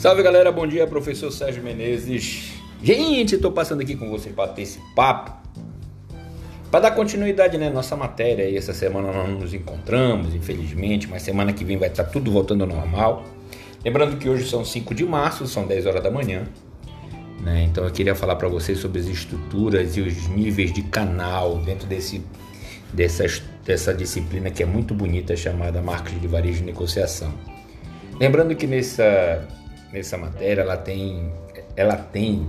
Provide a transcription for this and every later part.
Salve galera, bom dia, professor Sérgio Menezes. Gente, estou passando aqui com vocês para ter esse papo, para dar continuidade na né, nossa matéria. E essa semana nós nos encontramos, infelizmente, mas semana que vem vai estar tudo voltando ao normal. Lembrando que hoje são 5 de março, são 10 horas da manhã. Né? Então eu queria falar para vocês sobre as estruturas e os níveis de canal dentro desse, dessa, dessa disciplina que é muito bonita chamada marketing de varejo e negociação. Lembrando que nessa nessa matéria, ela tem, ela tem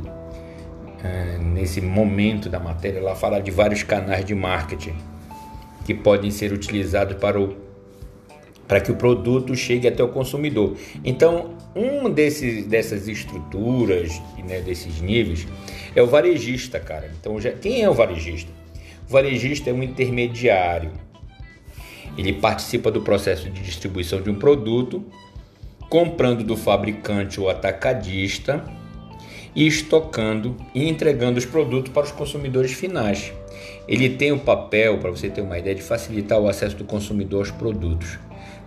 é, nesse momento da matéria, ela fala de vários canais de marketing que podem ser utilizados para o para que o produto chegue até o consumidor. Então, um desses, dessas estruturas, né, desses níveis, é o varejista, cara. Então, já, quem é o varejista? O varejista é um intermediário. Ele participa do processo de distribuição de um produto comprando do fabricante ou atacadista e estocando e entregando os produtos para os consumidores finais. Ele tem o papel, para você ter uma ideia, de facilitar o acesso do consumidor aos produtos.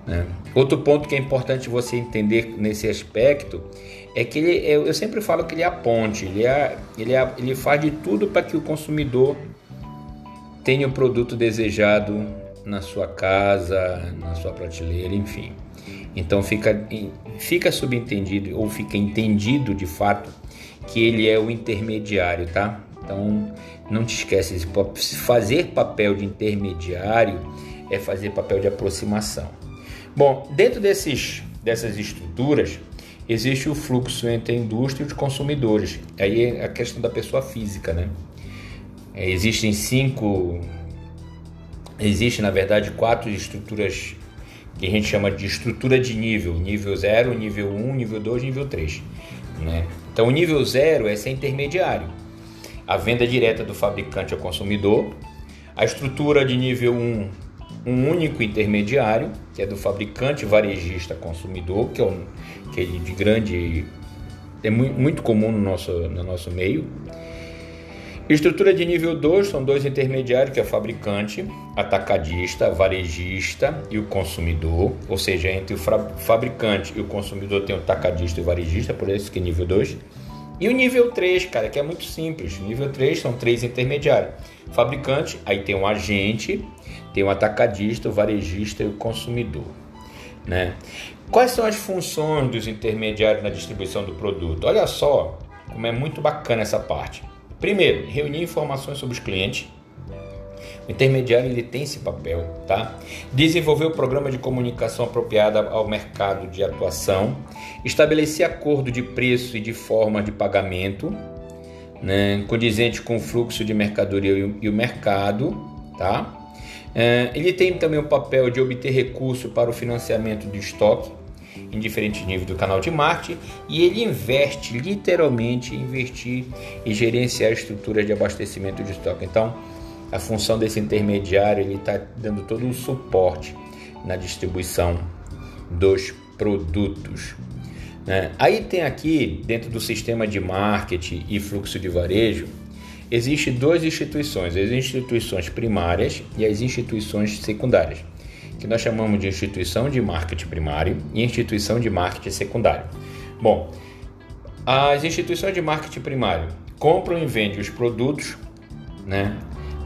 Né? Outro ponto que é importante você entender nesse aspecto é que ele, eu sempre falo que ele é a ponte, ele, é, ele, é, ele faz de tudo para que o consumidor tenha o produto desejado na sua casa, na sua prateleira, enfim. Então fica, fica subentendido ou fica entendido de fato que ele é o intermediário, tá? Então não te esquece, fazer papel de intermediário é fazer papel de aproximação. Bom, dentro desses, dessas estruturas existe o fluxo entre a indústria e os consumidores. Aí é a questão da pessoa física, né? É, existem cinco, existe na verdade quatro estruturas que a gente chama de estrutura de nível, nível 0, nível 1, um, nível 2, nível 3. Né? Então, o nível 0 é ser intermediário, a venda direta do fabricante ao consumidor, a estrutura de nível 1, um, um único intermediário, que é do fabricante varejista consumidor, que é, um, que é de grande. é muito comum no nosso, no nosso meio. Estrutura de nível 2 são dois intermediários, que é o fabricante, atacadista, varejista e o consumidor, ou seja, entre o fabricante e o consumidor tem o atacadista e o varejista, por isso que é nível 2. E o nível 3, cara, que é muito simples. Nível 3 são três intermediários. Fabricante, aí tem um agente, tem o atacadista, o varejista e o consumidor. Né? Quais são as funções dos intermediários na distribuição do produto? Olha só como é muito bacana essa parte. Primeiro, reunir informações sobre os clientes. O intermediário ele tem esse papel, tá? Desenvolver o programa de comunicação apropriada ao mercado de atuação, estabelecer acordo de preço e de forma de pagamento, né, condizente com o fluxo de mercadoria e o mercado, tá? É, ele tem também o papel de obter recurso para o financiamento de estoque, em diferentes níveis do canal de marketing e ele investe, literalmente investir e gerenciar estruturas de abastecimento de estoque. Então, a função desse intermediário ele está dando todo o suporte na distribuição dos produtos. Né? Aí tem aqui dentro do sistema de marketing e fluxo de varejo Existem duas instituições, as instituições primárias e as instituições secundárias que nós chamamos de instituição de marketing primário e instituição de marketing secundário. Bom, as instituições de marketing primário compram e vendem os produtos, né?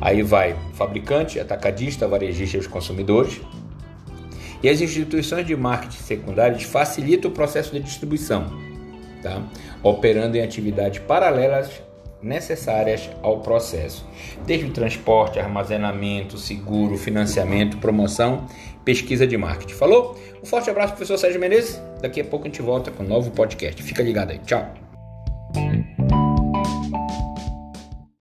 Aí vai fabricante, atacadista, varejista e os consumidores. E as instituições de marketing secundários facilitam o processo de distribuição, tá? operando em atividades paralelas necessárias ao processo, desde o transporte, armazenamento, seguro, financiamento, promoção, pesquisa de marketing. Falou? Um forte abraço, professor Sérgio Menezes. Daqui a pouco a gente volta com um novo podcast. Fica ligado aí. Tchau.